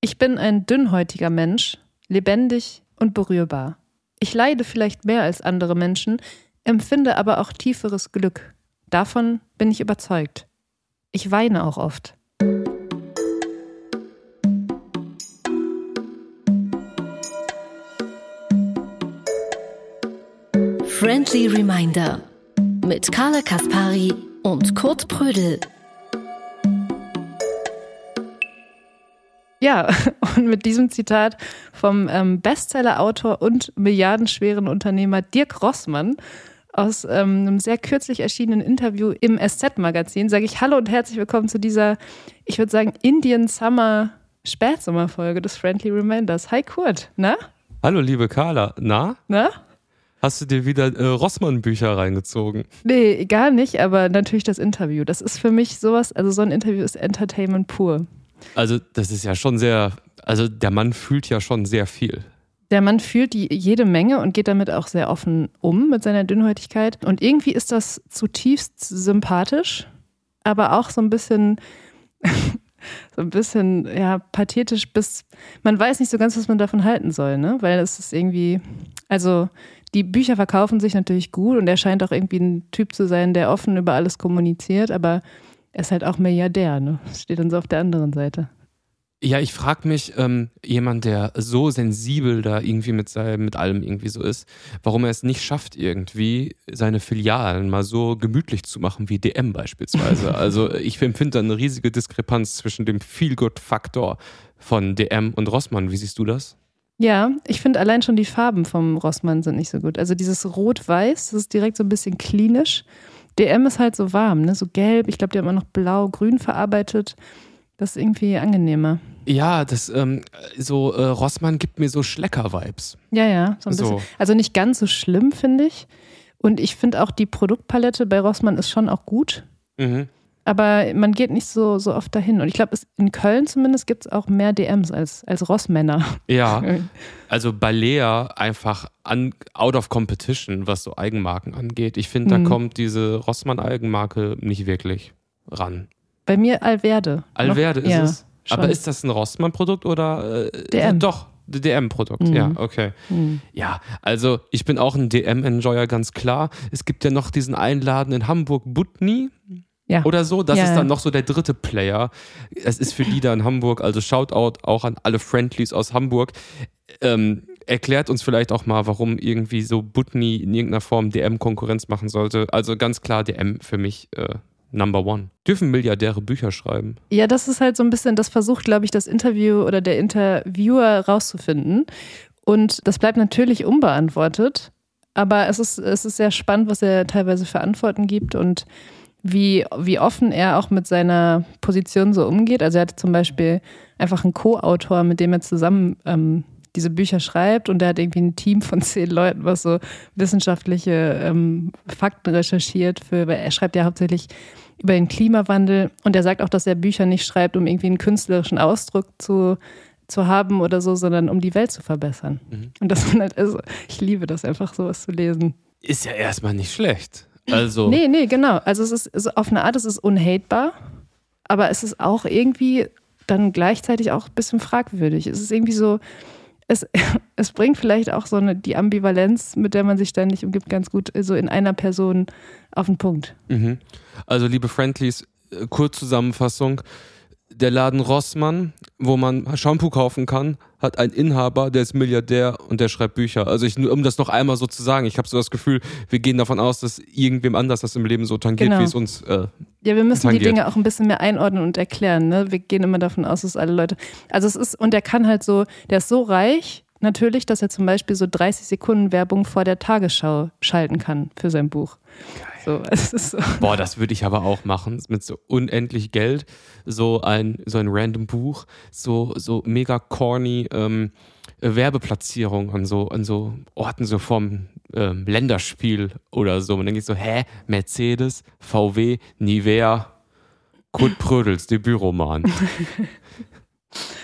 Ich bin ein dünnhäutiger Mensch, lebendig und berührbar. Ich leide vielleicht mehr als andere Menschen, empfinde aber auch tieferes Glück. Davon bin ich überzeugt. Ich weine auch oft. Friendly Reminder mit Carla Kaspari und Kurt Prödel. Ja, und mit diesem Zitat vom ähm, Bestseller-Autor und milliardenschweren Unternehmer Dirk Rossmann aus ähm, einem sehr kürzlich erschienenen Interview im SZ-Magazin sage ich Hallo und herzlich willkommen zu dieser, ich würde sagen, Indian Summer Spätsommerfolge des Friendly Reminders. Hi Kurt, na? Hallo liebe Carla, na? Na? Hast du dir wieder äh, Rossmann-Bücher reingezogen? Nee, gar nicht, aber natürlich das Interview. Das ist für mich sowas, also so ein Interview ist Entertainment pur. Also, das ist ja schon sehr, also der Mann fühlt ja schon sehr viel. Der Mann fühlt die jede Menge und geht damit auch sehr offen um mit seiner Dünnhäutigkeit. Und irgendwie ist das zutiefst sympathisch, aber auch so ein bisschen, so ein bisschen, ja, pathetisch, bis man weiß nicht so ganz, was man davon halten soll, ne? Weil es ist irgendwie, also die Bücher verkaufen sich natürlich gut und er scheint auch irgendwie ein Typ zu sein, der offen über alles kommuniziert, aber er ist halt auch Milliardär, ne? Steht dann so auf der anderen Seite. Ja, ich frage mich, ähm, jemand, der so sensibel da irgendwie mit, seinem, mit allem irgendwie so ist, warum er es nicht schafft, irgendwie seine Filialen mal so gemütlich zu machen wie DM beispielsweise. also ich empfinde da eine riesige Diskrepanz zwischen dem Feel-Good-Faktor von DM und Rossmann. Wie siehst du das? Ja, ich finde allein schon die Farben vom Rossmann sind nicht so gut. Also dieses Rot-Weiß, das ist direkt so ein bisschen klinisch. DM ist halt so warm, ne? so gelb. Ich glaube, die haben auch noch blau-grün verarbeitet. Das ist irgendwie angenehmer. Ja, das ähm, so äh, Rossmann gibt mir so Schlecker-Vibes. Ja, ja, so ein So. bisschen. Also nicht ganz so schlimm, finde ich. Und ich finde auch die Produktpalette bei Rossmann ist schon auch gut. Mhm. Aber man geht nicht so, so oft dahin. Und ich glaube, in Köln zumindest gibt es auch mehr DMs als, als Rossmänner. Ja, also Balea einfach an, out of competition, was so Eigenmarken angeht. Ich finde, da Mhm. kommt diese Rossmann-Eigenmarke nicht wirklich ran. Bei mir Alverde. Alverde Noch- ist ja, es. schon. Aber ist das ein Rossmann-Produkt oder äh, DM. Doch, DM-Produkt, Mhm. ja, okay. Hm. Ja, also ich bin auch ein DM-Enjoyer, ganz klar. Es gibt ja noch diesen Einladen in Hamburg, Butni Ja. oder so. Das Ja, ist dann noch so der dritte Player. Es ist für die da in Hamburg, also Shoutout auch an alle Friendlies aus Hamburg. Ähm, erklärt uns vielleicht auch mal, warum irgendwie so Butni in irgendeiner Form DM-Konkurrenz machen sollte. Also ganz klar DM für mich äh, Number One. Dürfen Milliardäre Bücher schreiben? Ja, das ist halt so ein bisschen, das versucht, glaube ich, das Interview oder der Interviewer rauszufinden. Und das bleibt natürlich unbeantwortet. Aber es ist, es ist sehr spannend, was er teilweise für Antworten gibt und wie, wie offen er auch mit seiner Position so umgeht. Also er hat zum Beispiel einfach einen Co-Autor, mit dem er zusammen ähm, diese Bücher schreibt und der hat irgendwie ein Team von zehn Leuten, was so wissenschaftliche ähm, Fakten recherchiert für, weil er schreibt ja hauptsächlich über den Klimawandel und er sagt auch, dass er Bücher nicht schreibt, um irgendwie einen künstlerischen Ausdruck zu, zu haben oder so, sondern um die Welt zu verbessern. Mhm. Und das sind halt, also, ich liebe das einfach, sowas zu lesen. Ist ja erstmal nicht schlecht. Also. Nee, nee, genau. Also es ist, also auf eine Art, es ist unhatebar, aber es ist auch irgendwie dann gleichzeitig auch ein bisschen fragwürdig. Es ist irgendwie so, es, es bringt vielleicht auch so eine, die Ambivalenz, mit der man sich ständig umgibt, ganz gut so in einer Person auf den Punkt. Mhm. Also, liebe Friendlies, äh, Kurzzusammenfassung. Der Laden Rossmann, wo man Shampoo kaufen kann, hat einen Inhaber, der ist Milliardär und der schreibt Bücher. Also ich, nur um das noch einmal so zu sagen, ich habe so das Gefühl, wir gehen davon aus, dass irgendwem anders das im Leben so tangiert, Genau. wie es uns. Äh, Ja, wir müssen die tangiert. Dinge auch ein bisschen mehr einordnen und erklären. Ne? Wir gehen immer davon aus, dass alle Leute. Also es ist, und der kann halt so, der ist so reich, natürlich, dass er zum Beispiel so 30 Sekunden Werbung vor der Tagesschau schalten kann für sein Buch. So, so. boah, das würde ich aber auch machen, mit so unendlich Geld, so ein, so ein random Buch, so, so mega corny ähm, äh, Werbeplatzierung an so, an so Orten, so vom ähm, Länderspiel oder so. Und dann geht so, hä, Mercedes, VW, Nivea, Kurt Prödels, Debütroman.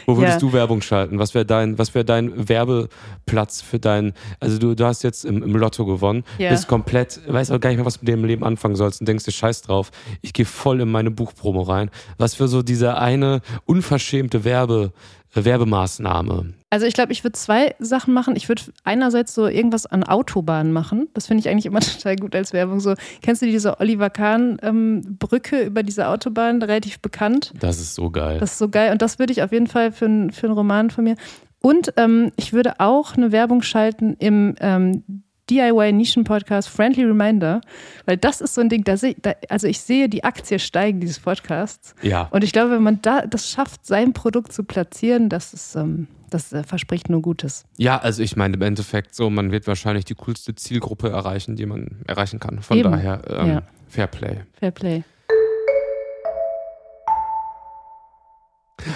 Wo würdest Ja. du Werbung schalten? Was wäre dein, was wäre dein Werbeplatz für dein, also du, du hast jetzt im, im Lotto gewonnen, Ja. bist komplett, weißt auch gar nicht mehr, was du mit dem Leben anfangen sollst und denkst dir Scheiß drauf. Ich gehe voll in meine Buchpromo rein. Was für so dieser eine unverschämte Werbe, Werbemaßnahme? Also ich glaube, ich würde zwei Sachen machen. Ich würde einerseits so irgendwas an Autobahnen machen. Das finde ich eigentlich immer total gut als Werbung. So, kennst du diese Oliver Kahn ähm, über diese Autobahn, relativ bekannt? Das ist so geil. Das ist so geil. Und das würde ich auf jeden Fall für, für einen Roman von mir. Und ähm, ich würde auch eine Werbung schalten im ähm, DIY-Nischen-Podcast Friendly Reminder, weil das ist so ein Ding, da seh, da, also ich sehe die Aktie steigen dieses Podcasts. Ja. Und ich glaube, wenn man da das schafft, sein Produkt zu platzieren, das ist, ähm, das äh, verspricht nur Gutes. Ja, also ich meine im Endeffekt so, man wird wahrscheinlich die coolste Zielgruppe erreichen, die man erreichen kann. Von Eben. daher ähm, Ja. Fair Play. Fair Play.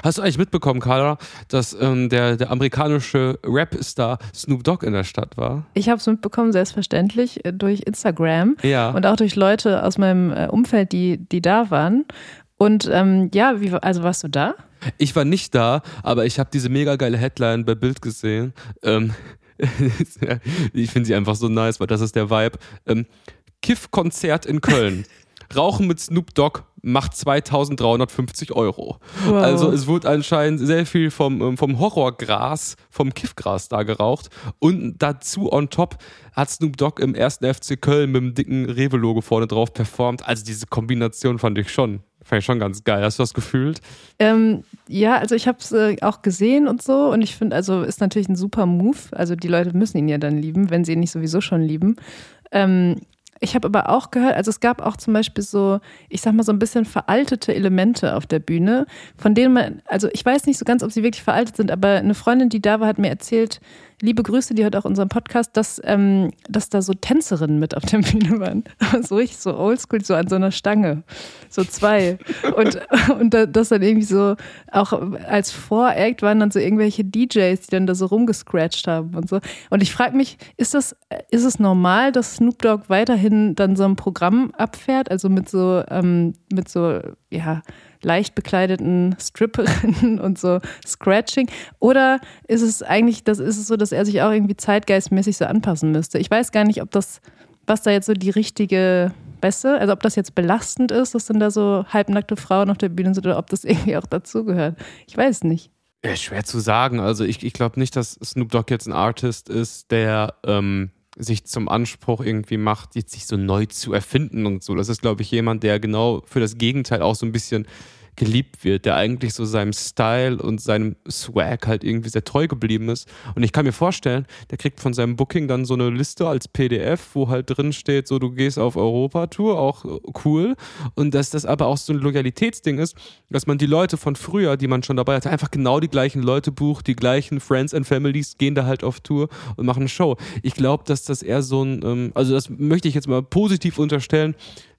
Hast du eigentlich mitbekommen, Carla, dass ähm, der, der amerikanische Rap-Star Snoop Dogg in der Stadt war? Ich habe es mitbekommen, selbstverständlich, äh, durch Instagram Ja. und auch durch Leute aus meinem äh, Umfeld, die, die da waren. Und ähm, ja, wie, also warst du da? Ich war nicht da, aber ich habe diese mega geile Headline bei Bild gesehen. Ähm, ich finde sie einfach so nice, weil das ist der Vibe. Ähm, Kiff-Konzert in Köln. Rauchen mit Snoop Dogg macht 2350 Euro. Wow. Also es wurde anscheinend sehr viel vom, ähm, vom Horrorgras, vom Kiffgras da geraucht. Und dazu on top hat Snoop Dogg im ersten FC Köln mit dem dicken Rewe-Logo vorne drauf performt. Also diese Kombination fand ich schon, fand ich schon ganz geil. Hast du das gefühlt? Ähm, ja, also ich habe es äh, auch gesehen und so und ich finde, also ist natürlich ein super Move. Also die Leute müssen ihn ja dann lieben, wenn sie ihn nicht sowieso schon lieben. Ähm, ich habe aber auch gehört, also es gab auch zum Beispiel so, ich sag mal so ein bisschen veraltete Elemente auf der Bühne, von denen man, also ich weiß nicht so ganz, ob sie wirklich veraltet sind, aber eine Freundin, die da war, hat mir erzählt, liebe Grüße, die hört auch unseren Podcast, dass, ähm, dass da so Tänzerinnen mit auf der Bühne waren. so richtig so oldschool, so an so einer Stange. So zwei. Und, und da- das dann irgendwie so, auch als Voract waren dann so irgendwelche DJs, die dann da so rumgescratcht haben und so. Und ich frage mich, ist das, ist es normal, dass Snoop Dogg weiterhin dann so ein Programm abfährt, also mit so, ähm, mit so, ja, leicht bekleideten Stripperinnen und so Scratching? Oder ist es eigentlich, das ist es so, dass er sich auch irgendwie zeitgeistmäßig so anpassen müsste? Ich weiß gar nicht, ob das, was da jetzt so die richtige Beste, also ob das jetzt belastend ist, dass dann da so halbnackte Frauen auf der Bühne sind oder ob das irgendwie auch dazugehört. Ich weiß nicht. Ja, schwer zu sagen. Also ich, ich glaube nicht, dass Snoop Dogg jetzt ein Artist ist, der ähm, sich zum Anspruch irgendwie macht, jetzt sich so neu zu erfinden und so. Das ist, glaube ich, jemand, der genau für das Gegenteil auch so ein bisschen geliebt wird, der eigentlich so seinem Style und seinem Swag halt irgendwie sehr treu geblieben ist. Und ich kann mir vorstellen, der kriegt von seinem Booking dann so eine Liste als PDF, wo halt drin steht, so du gehst auf Europatour, auch cool. Und dass das aber auch so ein Loyalitätsding ist, dass man die Leute von früher, die man schon dabei hatte, einfach genau die gleichen Leute bucht, die gleichen Friends and Families gehen da halt auf Tour und machen eine Show. Ich glaube, dass das eher so ein, ähm, also das möchte ich jetzt mal positiv unterstellen,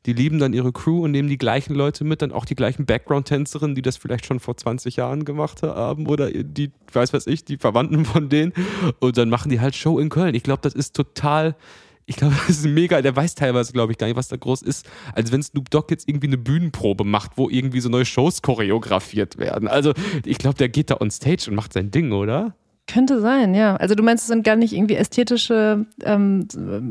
die lieben dann ihre Crew und nehmen die gleichen Leute mit, dann auch die gleichen Background-Tänzerinnen, die das vielleicht schon vor 20 Jahren gemacht haben oder die, weiß was ich, die Verwandten von denen und dann machen die halt Show in Köln. Ich glaube, das ist total, ich glaube, das ist mega, der weiß teilweise, glaube ich, gar nicht, was da groß ist, als wenn Snoop Dogg jetzt irgendwie eine Bühnenprobe macht, wo irgendwie so neue Shows choreografiert werden. Also ich glaube, der geht da on stage und macht sein Ding, oder? Könnte sein, ja. Also du meinst, es sind gar nicht irgendwie ästhetische ähm,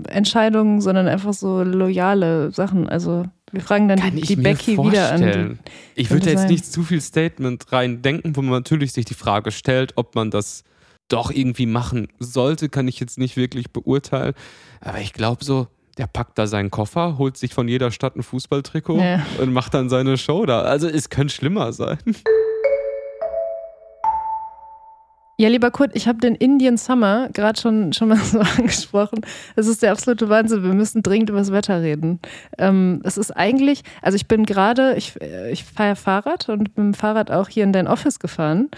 Entscheidungen, sondern einfach so loyale Sachen. Also wir fragen dann Kann die, ich die Becky wieder an. vorstellen. Die, Ich würde Könnte jetzt sein. nicht zu viel Statement rein denken, wo man natürlich sich die Frage stellt, ob man das doch irgendwie machen sollte, kann ich jetzt nicht wirklich beurteilen. Aber ich glaube so, der packt da seinen Koffer, holt sich von jeder Stadt ein Fußballtrikot Ja. und macht dann seine Show da. Also es könnte schlimmer sein. Ja, lieber Kurt, ich habe den Indian Summer gerade schon, schon mal so angesprochen. Es ist der absolute Wahnsinn. Wir müssen dringend über das Wetter reden. Ähm, es ist eigentlich, also ich bin gerade, ich, äh, ich fahre Fahrrad und bin mit dem Fahrrad auch hier in dein Office gefahren.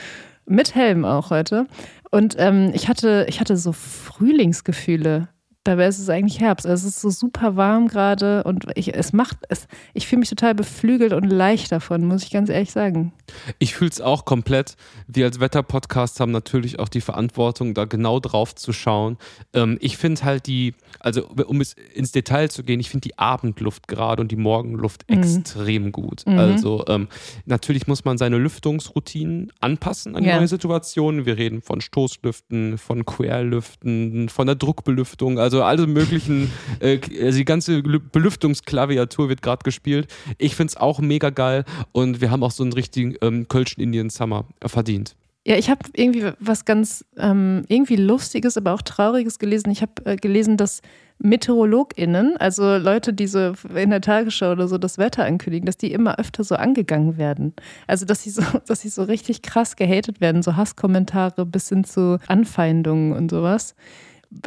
Mit Helm auch heute. Und ähm, ich, hatte, ich hatte so Frühlingsgefühle. Dabei ist es eigentlich Herbst. Also es ist so super warm gerade und ich, es macht es, ich fühle mich total beflügelt und leicht davon, muss ich ganz ehrlich sagen. Ich fühle es auch komplett. Wir als Wetter-Podcast haben natürlich auch die Verantwortung, da genau drauf zu schauen. Ähm, ich finde halt die, also um es ins Detail zu gehen, ich finde die Abendluft gerade und die Morgenluft Mhm. extrem gut. Mhm. Also ähm, natürlich muss man seine Lüftungsroutinen anpassen an Ja. neue Situationen. Wir reden von Stoßlüften, von Querlüften, von der Druckbelüftung, also alle möglichen, äh, also die ganze Lü- Belüftungsklaviatur wird gerade gespielt. Ich finde es auch mega geil und wir haben auch so einen richtigen ähm, Kölschen Indian Summer verdient. Ja, ich habe irgendwie was ganz ähm, irgendwie Lustiges, aber auch Trauriges gelesen. Ich habe äh, gelesen, dass MeteorologInnen, also Leute, die so in der Tagesschau oder so das Wetter ankündigen, dass die immer öfter so angegangen werden. Also, dass sie so, dass sie so richtig krass gehatet werden, so Hasskommentare bis hin zu Anfeindungen und sowas.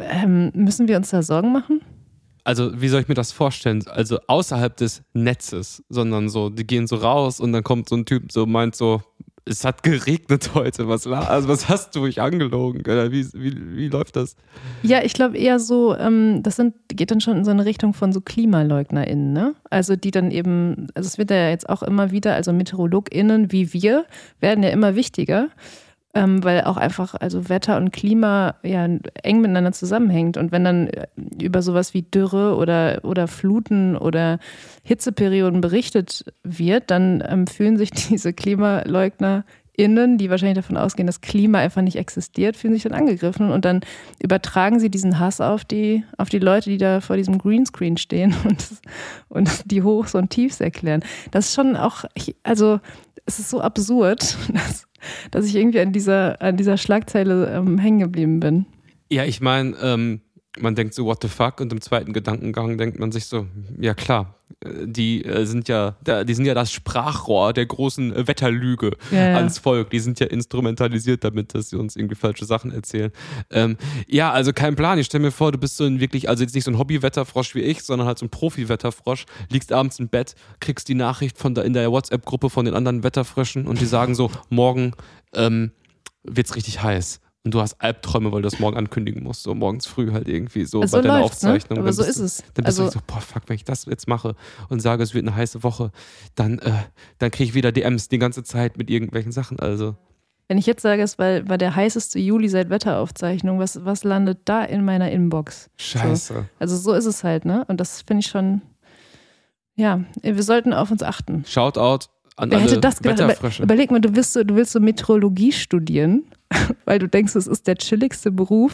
Ähm, müssen wir uns da Sorgen machen? Also, wie soll ich mir das vorstellen? Also außerhalb des Netzes, sondern so, die gehen so raus und dann kommt so ein Typ, so meint so, es hat geregnet heute. Was, also was hast du mich angelogen? Wie, wie, wie läuft das? Ja, ich glaube eher so, ähm, das sind, geht dann schon in so eine Richtung von so KlimaleugnerInnen, ne? Also die dann eben, also es wird ja jetzt auch immer wieder, also MeteorologInnen wie wir werden ja immer wichtiger. Ähm, weil auch einfach also Wetter und Klima ja eng miteinander zusammenhängt. Und wenn dann äh, über sowas wie Dürre oder, oder Fluten oder Hitzeperioden berichtet wird, dann ähm, fühlen sich diese KlimaleugnerInnen, die wahrscheinlich davon ausgehen, dass Klima einfach nicht existiert, fühlen sich dann angegriffen und dann übertragen sie diesen Hass auf die, auf die Leute, die da vor diesem Greenscreen stehen und, und die Hochs und Tiefs erklären. Das ist schon auch, also es ist so absurd, dass dass ich irgendwie an dieser, an dieser Schlagzeile ähm, hängen geblieben bin. Ja, ich meine, ähm, man denkt so, what the fuck? Und im zweiten Gedankengang denkt man sich so, ja klar, die äh, sind ja, die sind ja das Sprachrohr der großen äh, Wetterlüge ja, ja. ans Volk. Die sind ja instrumentalisiert damit, dass sie uns irgendwie falsche Sachen erzählen. Ähm, ja, also kein Plan. Ich stelle mir vor, du bist so ein wirklich, also jetzt nicht so ein Hobby-Wetterfrosch wie ich, sondern halt so ein Profi-Wetterfrosch, liegst abends im Bett, kriegst die Nachricht von der, in der WhatsApp-Gruppe von den anderen Wetterfröschen und die sagen so, morgen ähm, wird's richtig heiß und du hast Albträume, weil du das morgen ankündigen musst, so morgens früh halt irgendwie so also bei deiner ne? Aufzeichnung. Ne? Aber so ist es. Dann bist also, du so, boah, fuck, wenn ich das jetzt mache und sage, es wird eine heiße Woche, dann, äh, dann kriege ich wieder DMs die ganze Zeit mit irgendwelchen Sachen. Also. Wenn ich jetzt sage, es war, war der heißeste Juli seit Wetteraufzeichnung, was, was landet da in meiner Inbox? Scheiße. So. Also so ist es halt, ne? Und das finde ich schon, ja, wir sollten auf uns achten. Shoutout an Wer hätte das gedacht? Überleg mal, du willst so, du willst so Meteorologie studieren, weil du denkst, es ist der chilligste Beruf.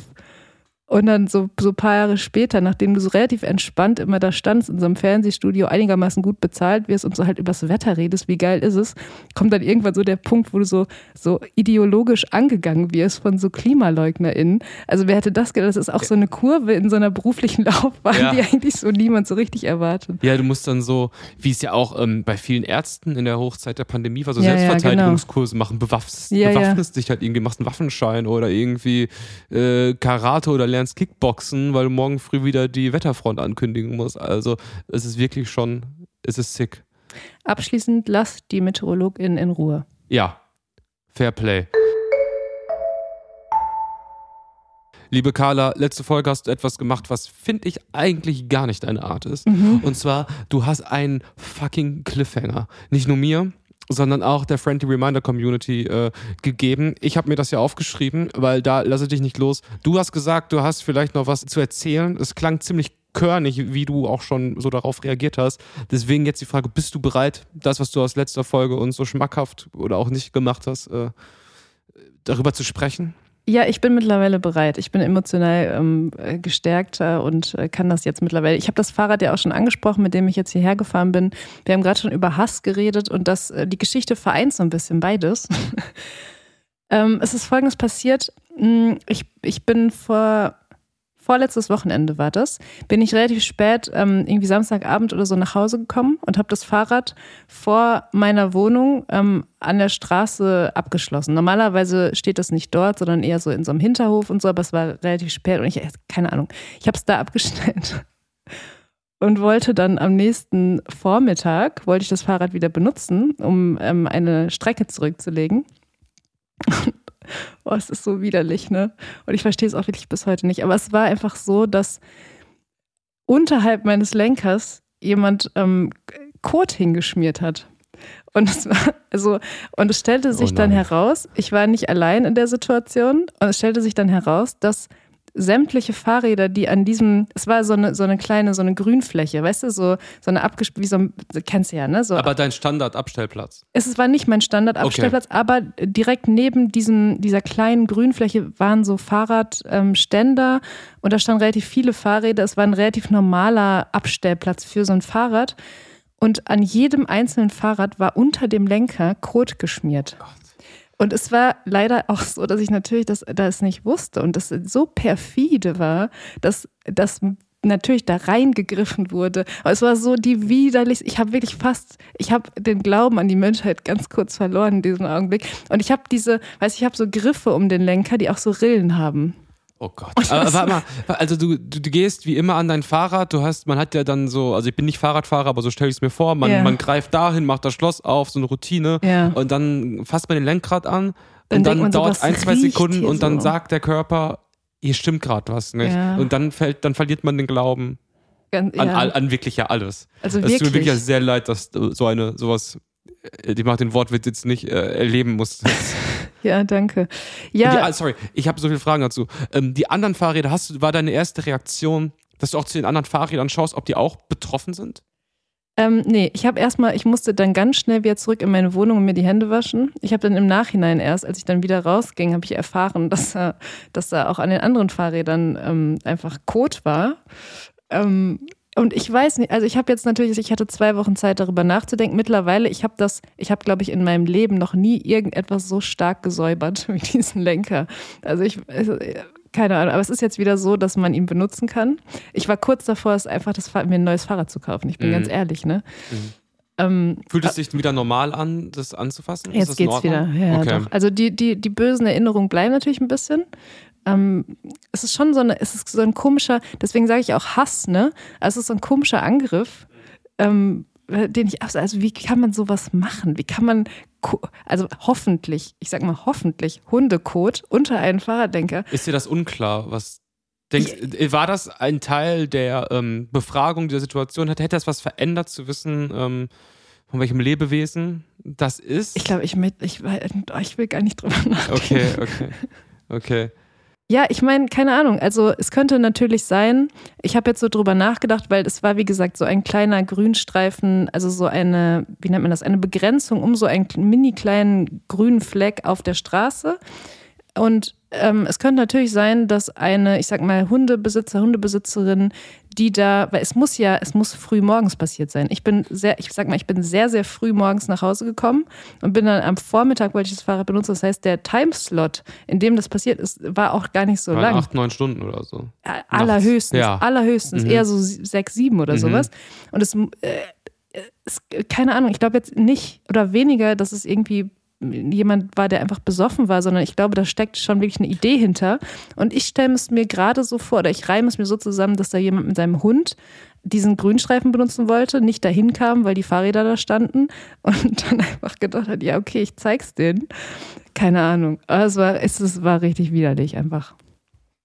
Und dann so, so ein paar Jahre später, nachdem du so relativ entspannt immer da standst in so einem Fernsehstudio, einigermaßen gut bezahlt wirst und so halt übers Wetter redest, wie geil ist es, kommt dann irgendwann so der Punkt, wo du so, so ideologisch angegangen wirst von so KlimaleugnerInnen. Also wer hätte das gedacht? Das ist auch so eine Kurve in so einer beruflichen Laufbahn, ja. die eigentlich so niemand so richtig erwartet. Ja, du musst dann so, wie es ja auch ähm, bei vielen Ärzten in der Hochzeit der Pandemie war, so ja, Selbstverteidigungskurse ja, genau. machen, bewaffnest, bewaffnest dich halt irgendwie, machst einen Waffenschein oder irgendwie äh, Karate oder lernst lernst Kickboxen, weil du morgen früh wieder die Wetterfront ankündigen musst. Also es ist wirklich schon, es ist sick. Abschließend lass die Meteorologin in Ruhe. Ja, Fair Play. Liebe Carla, letzte Folge hast du etwas gemacht, was finde ich eigentlich gar nicht deine Art ist. Mhm. Und zwar, du hast einen fucking Cliffhanger. Nicht nur mir, sondern auch der Friendly Reminder Community äh, gegeben. Ich habe mir das ja aufgeschrieben, weil da lasse ich dich nicht los. Du hast gesagt, du hast vielleicht noch was zu erzählen. Es klang ziemlich körnig, wie du auch schon so darauf reagiert hast. Deswegen jetzt die Frage, bist du bereit, das, was du aus letzter Folge uns so schmackhaft oder auch nicht gemacht hast, äh, darüber zu sprechen? Ja, ich bin mittlerweile bereit. Ich bin emotional ähm, gestärkter und äh, kann das jetzt mittlerweile. Ich habe das Fahrrad ja auch schon angesprochen, mit dem ich jetzt hierher gefahren bin. Wir haben gerade schon über Hass geredet und das, äh, die Geschichte vereint so ein bisschen beides. ähm, es ist folgendes passiert. Hm, ich, ich bin vor vorletztes Wochenende war das, bin ich relativ spät, ähm, irgendwie Samstagabend oder so nach Hause gekommen und habe das Fahrrad vor meiner Wohnung ähm, an der Straße abgeschlossen. Normalerweise steht das nicht dort, sondern eher so in so einem Hinterhof und so, aber es war relativ spät und ich, keine Ahnung, ich habe es da abgestellt und wollte dann am nächsten Vormittag, wollte ich das Fahrrad wieder benutzen, um ähm, eine Strecke zurückzulegen. Oh, es ist so widerlich, ne? Und ich verstehe es auch wirklich bis heute nicht. Aber es war einfach so, dass unterhalb meines Lenkers jemand ähm, Kot hingeschmiert hat. Und es war, also, und es stellte sich oh dann heraus, ich war nicht allein in der Situation, und es stellte sich dann heraus, dass sämtliche Fahrräder, die an diesem, es war so eine, so eine kleine, so eine Grünfläche, weißt du, so, so eine abgespielt, wie so ein, kennst du ja, ne? So, aber dein Standardabstellplatz? Es war nicht mein Standardabstellplatz, okay. aber direkt neben diesem, dieser kleinen Grünfläche waren so Fahrradständer ähm, und da standen relativ viele Fahrräder. Es war ein relativ normaler Abstellplatz für so ein Fahrrad. Und an jedem einzelnen Fahrrad war unter dem Lenker Kot geschmiert. Und es war leider auch so, dass ich natürlich das, das nicht wusste und das so perfide war, dass das natürlich da reingegriffen wurde. Aber es war so die widerlich. Ich habe wirklich fast, ich habe den Glauben an die Menschheit ganz kurz verloren in diesem Augenblick. Und ich habe diese, weiß ich habe so Griffe um den Lenker, die auch so Rillen haben. Oh Gott. Aber warte mal, also du, du, du, gehst wie immer an dein Fahrrad, du hast, man hat ja dann so, also ich bin nicht Fahrradfahrer, aber so stelle ich es mir vor, man, yeah. man greift dahin, macht das Schloss auf, so eine Routine yeah. und dann fasst man den Lenkrad an dann und dann dauert es ein, zwei Sekunden und dann so. sagt der Körper, hier stimmt gerade was nicht. Ja. Und dann fällt, dann verliert man den Glauben Ganz, an, ja. an, wirklich ja alles. Also es tut mir wirklich sehr leid, dass du so eine, sowas, die macht den Wortwitz jetzt nicht äh, erleben musst. ja, danke. Ja. Die, ah, sorry, ich habe so viele Fragen dazu. Ähm, die anderen Fahrräder, hast du, war deine erste Reaktion, dass du auch zu den anderen Fahrrädern schaust, ob die auch betroffen sind? Ähm, nee, ich habe erstmal, ich musste dann ganz schnell wieder zurück in meine Wohnung und mir die Hände waschen. Ich habe dann im Nachhinein erst, als ich dann wieder rausging, habe ich erfahren, dass, äh, dass da auch an den anderen Fahrrädern ähm, einfach Kot war. Ähm, und ich weiß nicht, also ich habe jetzt natürlich, ich hatte zwei Wochen Zeit darüber nachzudenken. Mittlerweile, ich habe das, ich habe glaube ich in meinem Leben noch nie irgendetwas so stark gesäubert wie diesen Lenker. Also ich, also keine Ahnung, aber es ist jetzt wieder so, dass man ihn benutzen kann. Ich war kurz davor, es einfach das, mir ein neues Fahrrad zu kaufen. Ich bin mhm. ganz ehrlich, ne? Mhm. Ähm, Fühlt es sich wieder normal an, das anzufassen? Jetzt geht's wieder, ja, okay. doch. Also die, die, die bösen Erinnerungen bleiben natürlich ein bisschen. Ähm, es ist schon so, eine, es ist so ein komischer, deswegen sage ich auch Hass, ne? Also es ist so ein komischer Angriff. Ähm, den ich also wie kann man sowas machen? Wie kann man also hoffentlich, ich sag mal hoffentlich Hundekot unter einen Fahrradlenker. Ist dir das unklar, was Denkst, ich, war das ein Teil der ähm, Befragung dieser Situation? Hätte, hätte das was verändert zu wissen, ähm, von welchem Lebewesen das ist? Ich glaube, ich, ich, ich will gar nicht drüber nachdenken. Okay, okay, okay. Ja, ich meine, keine Ahnung. Also es könnte natürlich sein, ich habe jetzt so drüber nachgedacht, weil es war, wie gesagt, so ein kleiner Grünstreifen, also so eine, wie nennt man das, eine Begrenzung um so einen mini kleinen grünen Fleck auf der Straße. Und ähm, es könnte natürlich sein, dass eine, ich sag mal, Hundebesitzer, Hundebesitzerin, die da, weil es muss ja, es muss früh morgens passiert sein. Ich bin sehr, ich sag mal, ich bin sehr, sehr früh morgens nach Hause gekommen und bin dann am Vormittag, wollte ich das Fahrrad benutzen. Das heißt, der Timeslot, in dem das passiert ist, war auch gar nicht so Waren lang. Acht, neun Stunden oder so. Allerhöchstens, ja. allerhöchstens, mhm. eher so sechs, sieben oder mhm. sowas. Und es, äh, es, keine Ahnung, ich glaube jetzt nicht oder weniger, dass es irgendwie jemand war, der einfach besoffen war, sondern ich glaube, da steckt schon wirklich eine Idee hinter. Und ich stelle es mir gerade so vor, oder ich reime es mir so zusammen, dass da jemand mit seinem Hund diesen Grünstreifen benutzen wollte, nicht dahin kam, weil die Fahrräder da standen und dann einfach gedacht hat, ja, okay, ich zeig's denen. Keine Ahnung. Aber es war, es, es war richtig widerlich einfach.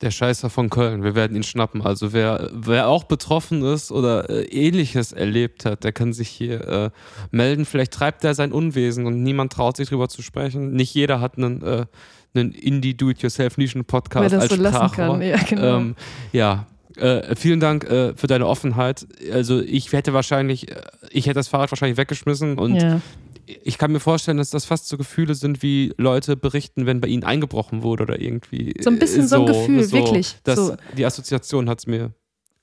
Der Scheißer von Köln, wir werden ihn schnappen. Also wer, wer auch betroffen ist oder äh, ähnliches erlebt hat, der kann sich hier äh, melden. Vielleicht treibt er sein Unwesen und niemand traut sich drüber zu sprechen. Nicht jeder hat einen, äh, einen Indie-Do-it-yourself-Nischen-Podcast als so Sprachrohr. Ja, genau. ähm, ja. Äh, vielen Dank äh, für deine Offenheit. Also ich hätte wahrscheinlich, äh, ich hätte das Fahrrad wahrscheinlich weggeschmissen und ja ich kann mir vorstellen, dass das fast so Gefühle sind, wie Leute berichten, wenn bei ihnen eingebrochen wurde oder irgendwie. So ein bisschen so, so ein Gefühl, so, wirklich. Das, so. Die Assoziation hat es mir.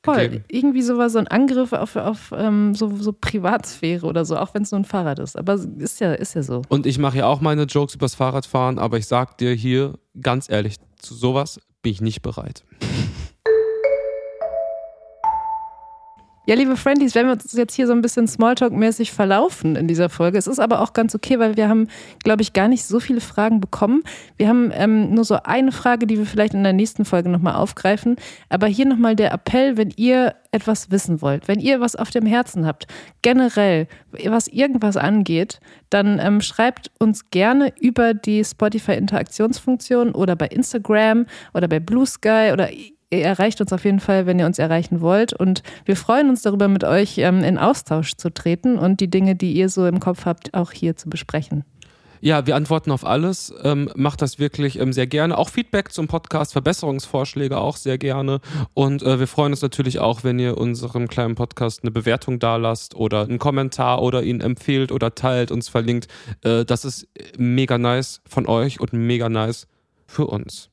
Voll. Gegeben. Irgendwie so war so ein Angriff auf, auf ähm, so, so Privatsphäre oder so, auch wenn es nur ein Fahrrad ist. Aber ist ja, ist ja so. Und ich mache ja auch meine Jokes übers Fahrradfahren, aber ich sag dir hier ganz ehrlich, zu sowas bin ich nicht bereit. Ja, liebe Friendies, wenn wir uns jetzt hier so ein bisschen Smalltalk-mäßig verlaufen in dieser Folge. Es ist aber auch ganz okay, weil wir haben, glaube ich, gar nicht so viele Fragen bekommen. Wir haben ähm, nur so eine Frage, die wir vielleicht in der nächsten Folge nochmal aufgreifen. Aber hier nochmal der Appell, wenn ihr etwas wissen wollt, wenn ihr was auf dem Herzen habt, generell, was irgendwas angeht, dann ähm, schreibt uns gerne über die Spotify-Interaktionsfunktion oder bei Instagram oder bei Blue Sky oder ihr erreicht uns auf jeden Fall, wenn ihr uns erreichen wollt. Und wir freuen uns darüber, mit euch ähm, in Austausch zu treten und die Dinge, die ihr so im Kopf habt, auch hier zu besprechen. Ja, wir antworten auf alles. Ähm, macht das wirklich ähm, sehr gerne. Auch Feedback zum Podcast, Verbesserungsvorschläge auch sehr gerne. Und äh, wir freuen uns natürlich auch, wenn ihr unserem kleinen Podcast eine Bewertung dalasst oder einen Kommentar oder ihn empfehlt oder teilt, uns verlinkt. Äh, das ist mega nice von euch und mega nice für uns.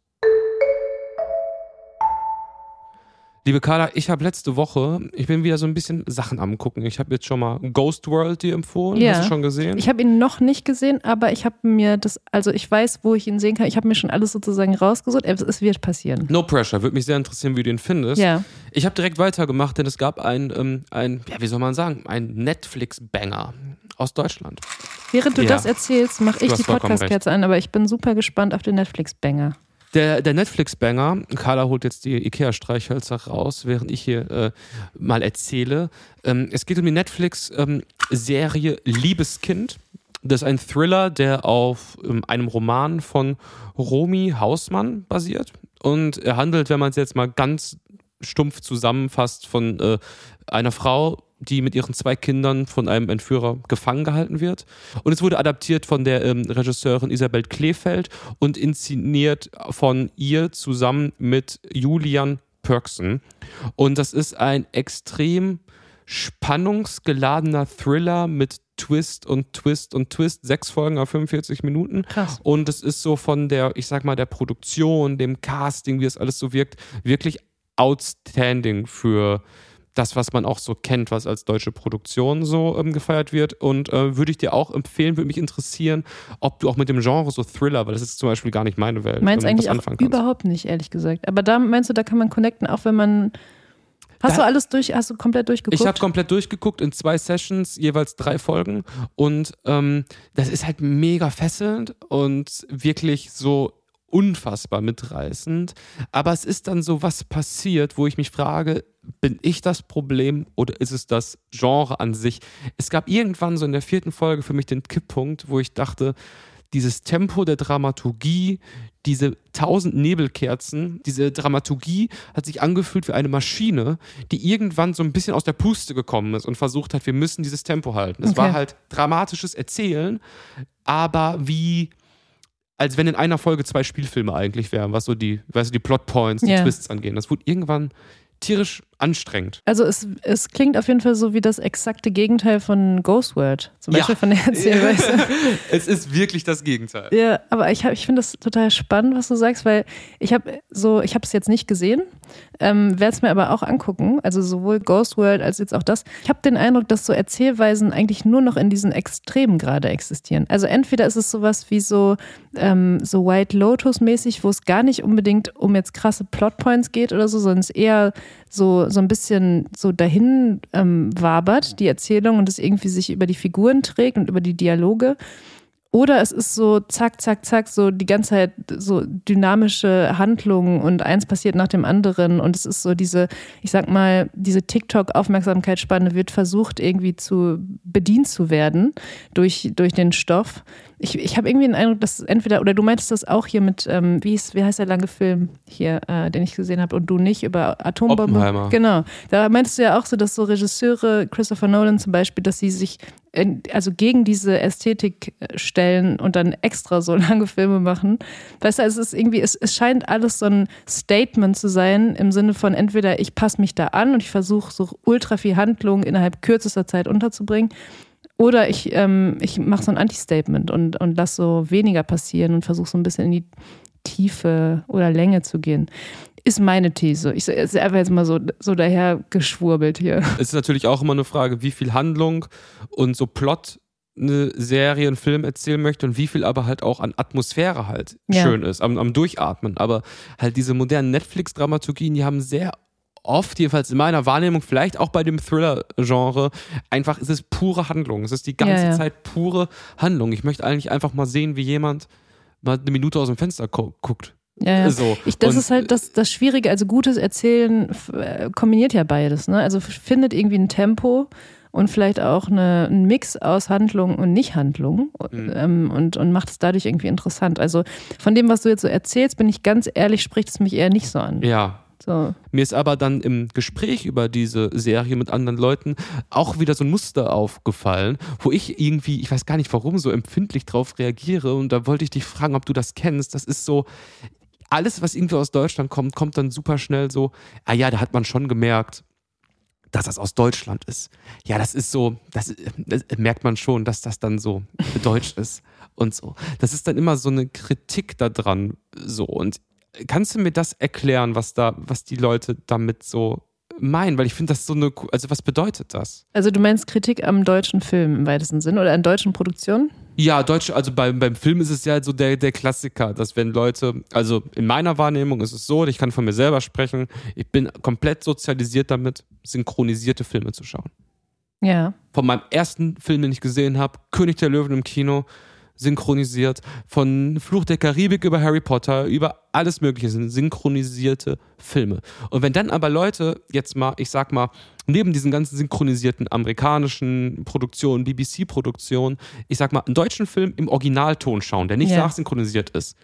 Liebe Carla, ich habe letzte Woche, ich bin wieder so ein bisschen Sachen am gucken. Ich habe jetzt schon mal Ghost World dir empfohlen. Ja. Hast du schon gesehen? Ich habe ihn noch nicht gesehen, aber ich habe mir das, also ich weiß, wo ich ihn sehen kann. Ich habe mir schon alles sozusagen rausgesucht. Es, wird passieren. no Pressure. Würde mich sehr interessieren, wie du den findest. Ja. Ich habe direkt weitergemacht, denn es gab ein, ähm, ein, ja, wie soll man sagen, ein Netflix-Banger aus Deutschland. Während du Ja. das erzählst, mache ich die Podcast-Kerze an, aber ich bin super gespannt auf den Netflix-Banger. Der, der Netflix-Banger, Carla holt jetzt die Ikea-Streichhölzer raus, während ich hier äh, mal erzähle. Ähm, es geht um die Netflix-Serie Liebeskind. Das ist ein Thriller, der auf ähm, einem Roman von Romy Hausmann basiert. Und er handelt, wenn man es jetzt mal ganz stumpf zusammenfasst, von äh, einer Frau, die mit ihren zwei Kindern von einem Entführer gefangen gehalten wird. Und es wurde adaptiert von der ähm, Regisseurin Isabel Kleefeld und inszeniert von ihr zusammen mit Julian Pörksen. Und das ist ein extrem spannungsgeladener Thriller mit Twist und Twist und Twist. Sechs Folgen auf 45 Minuten. Krass. Und es ist so von der, ich sag mal, der Produktion, dem Casting, wie es alles so wirkt, wirklich outstanding für das, was man auch so kennt, was als deutsche Produktion so ähm, gefeiert wird. Und äh, würde ich dir auch empfehlen, würde mich interessieren, ob du auch mit dem Genre so Thriller, weil das ist zum Beispiel gar nicht meine Welt, Meinst ähm, eigentlich auch überhaupt nicht, ehrlich gesagt. Aber da meinst du, da kann man connecten, auch wenn man. Hast Da- du alles durch, hast du komplett durchgeguckt? Ich habe komplett durchgeguckt in zwei Sessions, jeweils drei Folgen. Und ähm, das ist halt mega fesselnd und wirklich so unfassbar mitreißend. Aber es ist dann so was passiert, wo ich mich frage, bin ich das Problem oder ist es das Genre an sich? Es gab irgendwann so in der vierten Folge für mich den Kipppunkt, wo ich dachte, dieses Tempo der Dramaturgie, diese tausend Nebelkerzen, diese Dramaturgie hat sich angefühlt wie eine Maschine, die irgendwann so ein bisschen aus der Puste gekommen ist und versucht hat, wir müssen dieses Tempo halten. Es Okay. war halt dramatisches Erzählen, aber wie als wenn in einer Folge zwei Spielfilme eigentlich wären, was so die, weißt du, die Plotpoints, die Ja. Twists angehen. Das wurde irgendwann tierisch anstrengend. Also es, es klingt auf jeden Fall so wie das exakte Gegenteil von Ghost World. Zum Ja. Beispiel von der Erzählweise. es ist wirklich das Gegenteil. Ja, aber ich, hab- ich finde das total spannend, was du sagst, weil ich habe so, ich habe es jetzt nicht gesehen, ähm, werde es mir aber auch angucken. Also sowohl Ghost World als jetzt auch das. Ich habe den Eindruck, dass so Erzählweisen eigentlich nur noch in diesen Extremen gerade existieren. Also entweder ist es sowas wie so, ähm, so White Lotus-mäßig, wo es gar nicht unbedingt um jetzt krasse Plotpoints geht oder so, sondern es eher so, so ein bisschen so dahin ähm, wabert, die Erzählung und es irgendwie sich über die Figuren trägt und über die Dialoge. Oder es ist so zack, zack, zack, so die ganze Zeit so dynamische Handlungen und eins passiert nach dem anderen und es ist so diese, ich sag mal, diese TikTok-Aufmerksamkeitsspanne wird versucht irgendwie zu bedient zu werden durch, durch den Stoff. Ich, ich habe irgendwie den Eindruck, dass entweder, oder du meintest das auch hier mit, ähm, wie, ist, wie heißt der lange Film hier, äh, den ich gesehen habe und du nicht, über Atombombe. Oppenheimer. Genau. Da meintest du ja auch so, dass so Regisseure, Christopher Nolan zum Beispiel, dass sie sich in, also gegen diese Ästhetik äh, stellen und dann extra so lange Filme machen. Weißt du, es ist irgendwie, es, es scheint alles so ein Statement zu sein im Sinne von entweder ich passe mich da an und ich versuche so ultra viel Handlung innerhalb kürzester Zeit unterzubringen. Oder ich, ähm, ich mache so ein Anti-Statement und, und lass so weniger passieren und versuche so ein bisschen in die Tiefe oder Länge zu gehen. Ist meine These. Ich ist einfach jetzt mal so, so daher geschwurbelt hier. Es ist natürlich auch immer eine Frage, wie viel Handlung und so Plot eine Serie, ein Film erzählen möchte und wie viel aber halt auch an Atmosphäre halt Ja. schön ist, am, am Durchatmen. Aber halt diese modernen Netflix-Dramaturgien, die haben sehr oft, jedenfalls in meiner Wahrnehmung, vielleicht auch bei dem Thriller-Genre, einfach ist es pure Handlung. Es ist die ganze Ja, ja. Zeit pure Handlung. Ich möchte eigentlich einfach mal sehen, wie jemand mal eine Minute aus dem Fenster gu guckt. Ja, ja. So. Ich, das Und- ist halt das, das Schwierige. Also gutes Erzählen äh, kombiniert ja beides. Ne? Also findet irgendwie ein Tempo und vielleicht auch eine, einen Mix aus Handlung und Nicht-Handlung Mhm. ähm, und, und macht es dadurch irgendwie interessant. Also von dem, was du jetzt so erzählst, bin ich ganz ehrlich, spricht es mich eher nicht so an. Ja, So. Mir ist aber dann im Gespräch über diese Serie mit anderen Leuten auch wieder so ein Muster aufgefallen, wo ich irgendwie, ich weiß gar nicht warum, so empfindlich drauf reagiere. Und da wollte ich dich fragen, ob du das kennst. Das ist so, alles, was irgendwie aus Deutschland kommt, kommt dann super schnell so, ah ja, da hat man schon gemerkt, dass das aus Deutschland ist. Ja, das ist so, das, das merkt man schon, dass das dann so deutsch ist und so. Das ist dann immer so eine Kritik daran so. Und kannst du mir das erklären, was da, was die Leute damit so meinen? Weil ich finde das so eine, also was bedeutet das? Also du meinst Kritik am deutschen Film im weitesten Sinn oder an deutschen Produktionen? Ja, Deutsch, also beim, beim Film ist es ja so der, der Klassiker, dass wenn Leute, also in meiner Wahrnehmung ist es so, ich kann von mir selber sprechen, ich bin komplett sozialisiert damit, synchronisierte Filme zu schauen. Ja. Von meinem ersten Film, den ich gesehen habe, König der Löwen im Kino, synchronisiert. Von Fluch der Karibik über Harry Potter, über alles Mögliche sind synchronisierte Filme. Und wenn dann aber Leute jetzt mal, ich sag mal, neben diesen ganzen synchronisierten amerikanischen Produktionen, BBC-Produktionen, ich sag mal, einen deutschen Film im Originalton schauen, der nicht Ja. nachsynchronisiert ist,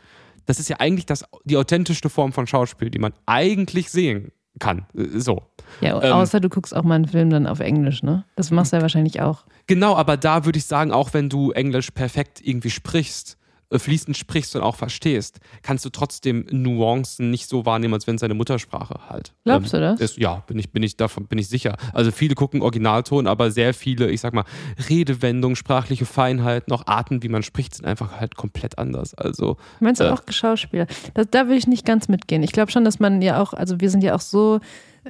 das ist ja eigentlich das, die authentischste Form von Schauspiel, die man eigentlich sehen kann. So. Ja, Ähm, außer du guckst auch mal einen Film dann auf Englisch, ne? Das machst du ja wahrscheinlich auch. Genau, aber da würde ich sagen, auch wenn du Englisch perfekt irgendwie sprichst, äh, fließend sprichst und auch verstehst, kannst du trotzdem Nuancen nicht so wahrnehmen, als wenn es deine Muttersprache halt. Glaubst du das? Ist, ja, bin ich, bin ich davon bin ich sicher. Also viele gucken Originalton, aber sehr viele, ich sag mal, Redewendungen, sprachliche Feinheiten, auch Arten, wie man spricht, sind einfach halt komplett anders. Also Meinst du Äh. auch Schauspieler? Das, da will ich nicht ganz mitgehen. Ich glaube schon, dass man ja auch, also wir sind ja auch so